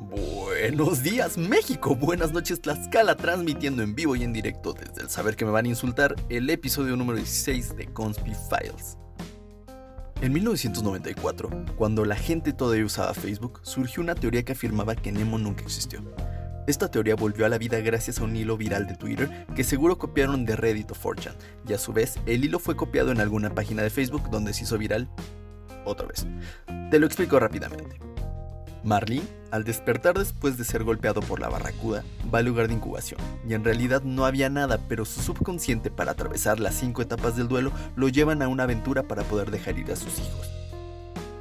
Buenos días México, buenas noches Tlaxcala, transmitiendo en vivo y en directo desde el saber que me van a insultar el episodio número 16 de Conspi Files. En 1994, cuando la gente todavía usaba Facebook, surgió una teoría que afirmaba que Nemo nunca existió. Esta teoría volvió a la vida gracias a un hilo viral de Twitter que seguro copiaron de Reddit o 4chan, y a su vez el hilo fue copiado en alguna página de Facebook donde se hizo viral otra vez. Te lo explico rápidamente. Marlene, al despertar después de ser golpeado por la barracuda, va al lugar de incubación, y en realidad no había nada, pero su subconsciente para atravesar las cinco etapas del duelo lo llevan a una aventura para poder dejar ir a sus hijos.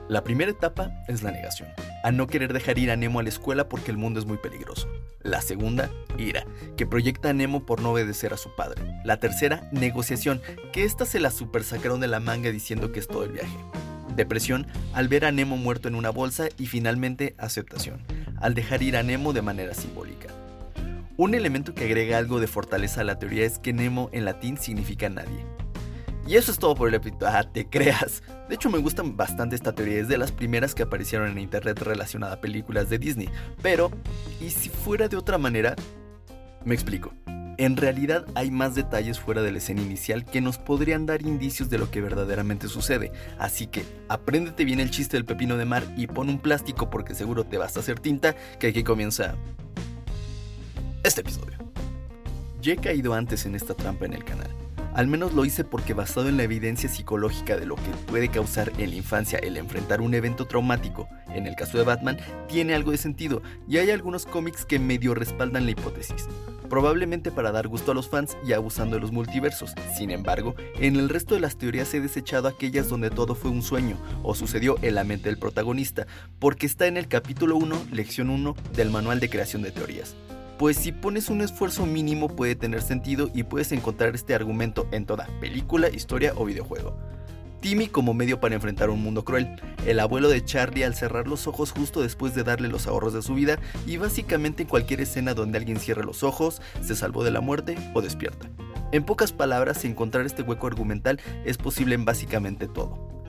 La primera etapa es la negación, a no querer dejar ir a Nemo a la escuela porque el mundo es muy peligroso. La segunda, ira, que proyecta a Nemo por no obedecer a su padre. La tercera, negociación, que esta se la super sacaron de la manga diciendo que es todo el viaje depresión al ver a Nemo muerto en una bolsa y finalmente aceptación, al dejar ir a Nemo de manera simbólica. Un elemento que agrega algo de fortaleza a la teoría es que Nemo en latín significa nadie. Y eso es todo por el episodio. Ah, te creas. De hecho, me gustan bastante esta teoría. Es de las primeras que aparecieron en internet relacionada a películas de Disney. Pero, ¿y si fuera de otra manera? Me explico. En realidad hay más detalles fuera de la escena inicial que nos podrían dar indicios de lo que verdaderamente sucede, así que apréndete bien el chiste del pepino de mar y pon un plástico porque seguro te vas a hacer tinta, que aquí comienza este episodio. Ya he caído antes en esta trampa en el canal. Al menos lo hice porque basado en la evidencia psicológica de lo que puede causar en la infancia el enfrentar un evento traumático, en el caso de Batman, tiene algo de sentido y hay algunos cómics que medio respaldan la hipótesis probablemente para dar gusto a los fans y abusando de los multiversos. Sin embargo, en el resto de las teorías he desechado aquellas donde todo fue un sueño o sucedió en la mente del protagonista, porque está en el capítulo 1, lección 1 del manual de creación de teorías. Pues si pones un esfuerzo mínimo puede tener sentido y puedes encontrar este argumento en toda película, historia o videojuego. Timmy como medio para enfrentar un mundo cruel, el abuelo de Charlie al cerrar los ojos justo después de darle los ahorros de su vida y básicamente en cualquier escena donde alguien cierre los ojos, se salvó de la muerte o despierta. En pocas palabras, encontrar este hueco argumental es posible en básicamente todo.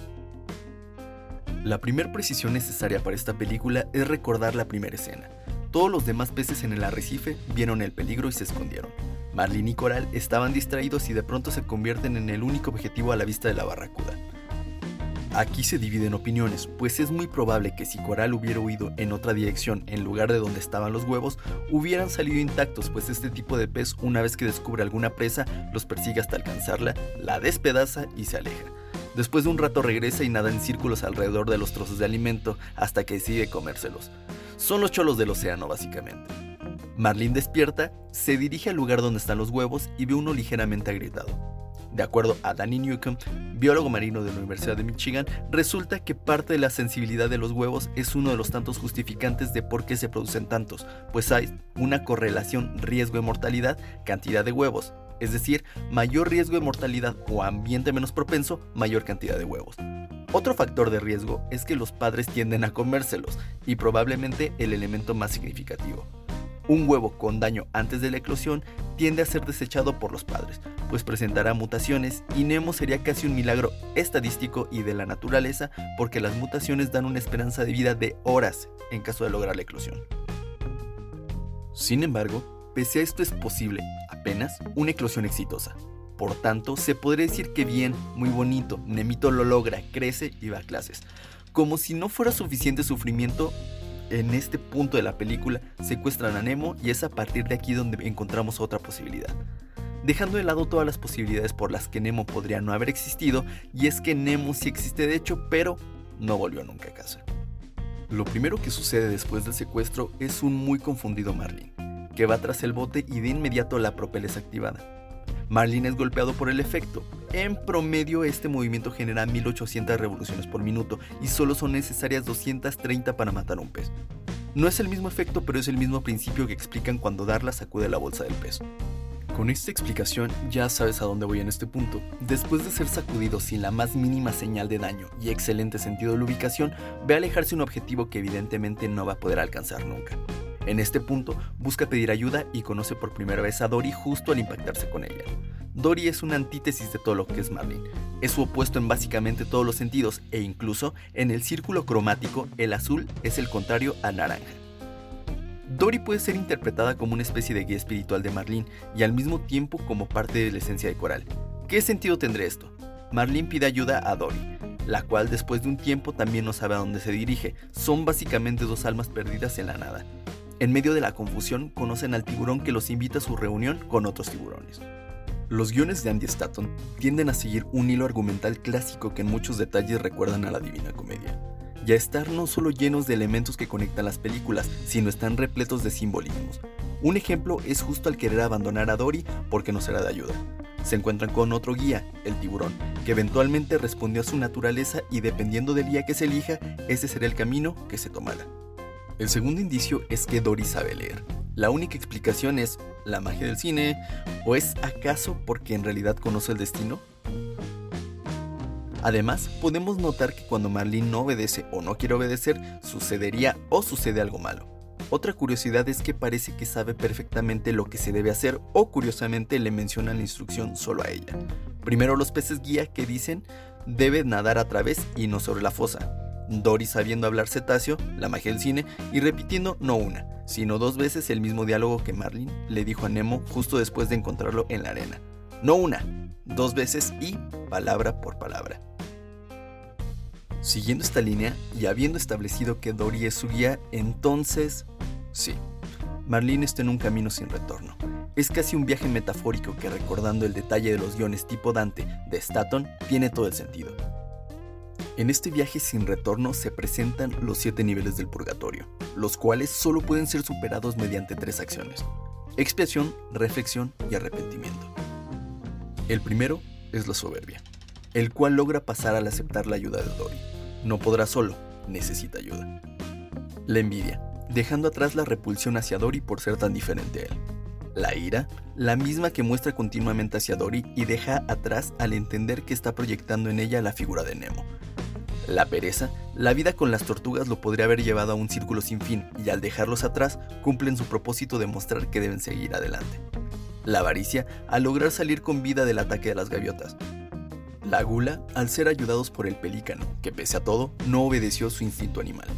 La primera precisión necesaria para esta película es recordar la primera escena. Todos los demás peces en el arrecife vieron el peligro y se escondieron. Marlene y Coral estaban distraídos y de pronto se convierten en el único objetivo a la vista de la barracuda. Aquí se dividen opiniones, pues es muy probable que si Coral hubiera huido en otra dirección en lugar de donde estaban los huevos, hubieran salido intactos, pues este tipo de pez una vez que descubre alguna presa, los persigue hasta alcanzarla, la despedaza y se aleja. Después de un rato regresa y nada en círculos alrededor de los trozos de alimento hasta que decide comérselos. Son los cholos del océano básicamente. Marlene despierta, se dirige al lugar donde están los huevos y ve uno ligeramente agrietado. De acuerdo a Danny Newcomb, biólogo marino de la Universidad de Michigan, resulta que parte de la sensibilidad de los huevos es uno de los tantos justificantes de por qué se producen tantos, pues hay una correlación riesgo de mortalidad, cantidad de huevos, es decir, mayor riesgo de mortalidad o ambiente menos propenso, mayor cantidad de huevos. Otro factor de riesgo es que los padres tienden a comérselos, y probablemente el elemento más significativo. Un huevo con daño antes de la eclosión tiende a ser desechado por los padres, pues presentará mutaciones y Nemo sería casi un milagro estadístico y de la naturaleza porque las mutaciones dan una esperanza de vida de horas en caso de lograr la eclosión. Sin embargo, pese a esto es posible, apenas, una eclosión exitosa. Por tanto, se podría decir que bien, muy bonito, Nemito lo logra, crece y va a clases. Como si no fuera suficiente sufrimiento, en este punto de la película secuestran a Nemo y es a partir de aquí donde encontramos otra posibilidad. Dejando de lado todas las posibilidades por las que Nemo podría no haber existido, y es que Nemo sí existe de hecho, pero no volvió nunca a casa. Lo primero que sucede después del secuestro es un muy confundido Marlin, que va tras el bote y de inmediato la propela es activada. Marlin es golpeado por el efecto. En promedio este movimiento genera 1800 revoluciones por minuto y solo son necesarias 230 para matar un pez. No es el mismo efecto, pero es el mismo principio que explican cuando Darla sacude la bolsa del pez. Con esta explicación ya sabes a dónde voy en este punto. Después de ser sacudido sin la más mínima señal de daño y excelente sentido de la ubicación, ve alejarse un objetivo que evidentemente no va a poder alcanzar nunca. En este punto, busca pedir ayuda y conoce por primera vez a Dory justo al impactarse con ella. Dory es una antítesis de todo lo que es Marlin. Es su opuesto en básicamente todos los sentidos e incluso en el círculo cromático el azul es el contrario al naranja. Dory puede ser interpretada como una especie de guía espiritual de Marlene y al mismo tiempo como parte de la esencia de Coral. ¿Qué sentido tendría esto? Marlene pide ayuda a Dory, la cual después de un tiempo también no sabe a dónde se dirige. Son básicamente dos almas perdidas en la nada. En medio de la confusión conocen al tiburón que los invita a su reunión con otros tiburones. Los guiones de Andy Stanton tienden a seguir un hilo argumental clásico que en muchos detalles recuerdan a la Divina Comedia. Y a estar no solo llenos de elementos que conectan las películas, sino están repletos de simbolismos. Un ejemplo es justo al querer abandonar a Dory porque no será de ayuda. Se encuentran con otro guía, el tiburón, que eventualmente respondió a su naturaleza y dependiendo del guía que se elija, ese será el camino que se tomará. El segundo indicio es que Dory sabe leer. La única explicación es la magia del cine o es acaso porque en realidad conoce el destino? Además, podemos notar que cuando Marlene no obedece o no quiere obedecer, sucedería o sucede algo malo. Otra curiosidad es que parece que sabe perfectamente lo que se debe hacer o curiosamente le menciona la instrucción solo a ella. Primero los peces guía que dicen debe nadar a través y no sobre la fosa. Dory sabiendo hablar cetáceo, la magia del cine, y repitiendo no una, sino dos veces el mismo diálogo que Marlin le dijo a Nemo justo después de encontrarlo en la arena. No una, dos veces y palabra por palabra. Siguiendo esta línea y habiendo establecido que Dory es su guía, entonces... Sí, Marlene está en un camino sin retorno. Es casi un viaje metafórico que recordando el detalle de los guiones tipo Dante de Staton tiene todo el sentido. En este viaje sin retorno se presentan los siete niveles del purgatorio, los cuales solo pueden ser superados mediante tres acciones. Expiación, reflexión y arrepentimiento. El primero es la soberbia, el cual logra pasar al aceptar la ayuda de Dory. No podrá solo, necesita ayuda. La envidia, dejando atrás la repulsión hacia Dory por ser tan diferente a él. La ira, la misma que muestra continuamente hacia Dory y deja atrás al entender que está proyectando en ella la figura de Nemo, la pereza, la vida con las tortugas lo podría haber llevado a un círculo sin fin y al dejarlos atrás cumplen su propósito de mostrar que deben seguir adelante. La avaricia, al lograr salir con vida del ataque de las gaviotas. La gula, al ser ayudados por el pelícano, que pese a todo no obedeció su instinto animal.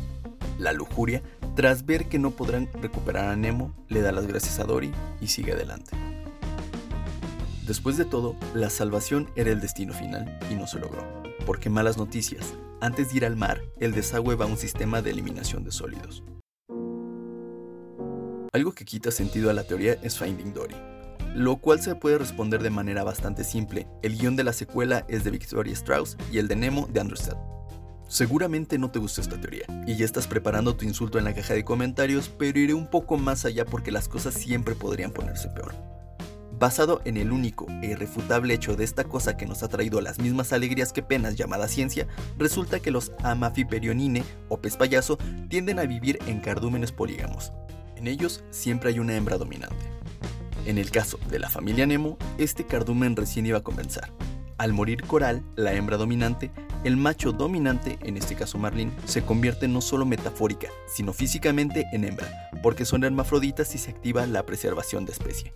La lujuria, tras ver que no podrán recuperar a Nemo, le da las gracias a Dory y sigue adelante. Después de todo, la salvación era el destino final y no se logró. Porque malas noticias, antes de ir al mar, el desagüe va a un sistema de eliminación de sólidos. Algo que quita sentido a la teoría es Finding Dory, lo cual se puede responder de manera bastante simple. El guion de la secuela es de Victoria Strauss y el de Nemo de Understed. Seguramente no te gustó esta teoría y ya estás preparando tu insulto en la caja de comentarios, pero iré un poco más allá porque las cosas siempre podrían ponerse peor. Basado en el único e irrefutable hecho de esta cosa que nos ha traído las mismas alegrías que penas llamada ciencia, resulta que los Amafiperionine o pez payaso tienden a vivir en cardúmenes polígamos. En ellos siempre hay una hembra dominante. En el caso de la familia Nemo, este cardumen recién iba a comenzar. Al morir Coral, la hembra dominante, el macho dominante, en este caso Marlin, se convierte no solo metafórica, sino físicamente en hembra, porque son hermafroditas y se activa la preservación de especie.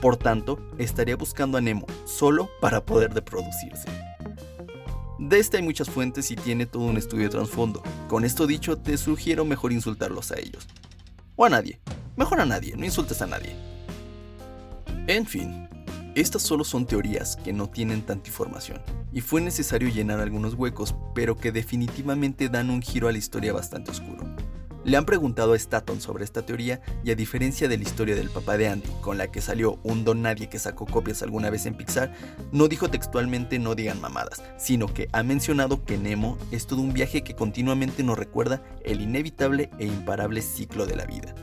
Por tanto, estaría buscando a Nemo solo para poder reproducirse. De esta hay muchas fuentes y tiene todo un estudio de trasfondo. Con esto dicho, te sugiero mejor insultarlos a ellos. O a nadie. Mejor a nadie, no insultes a nadie. En fin, estas solo son teorías que no tienen tanta información, y fue necesario llenar algunos huecos, pero que definitivamente dan un giro a la historia bastante oscuro. Le han preguntado a Staton sobre esta teoría y a diferencia de la historia del papá de Andy, con la que salió un don nadie que sacó copias alguna vez en Pixar, no dijo textualmente no digan mamadas, sino que ha mencionado que Nemo es todo un viaje que continuamente nos recuerda el inevitable e imparable ciclo de la vida.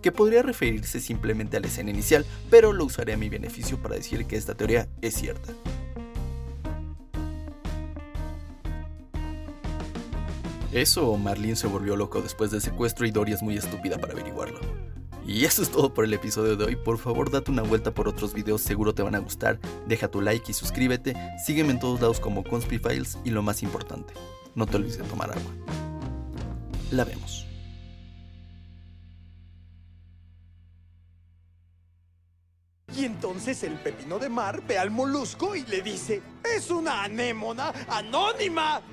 Que podría referirse simplemente a la escena inicial, pero lo usaré a mi beneficio para decir que esta teoría es cierta. Eso o Marlene se volvió loco después del secuestro y Dory es muy estúpida para averiguarlo. Y eso es todo por el episodio de hoy. Por favor, date una vuelta por otros videos, seguro te van a gustar. Deja tu like y suscríbete. Sígueme en todos lados como Conspy Files y lo más importante, no te olvides de tomar agua. La vemos. Y entonces el pepino de mar ve al molusco y le dice, es una anémona anónima.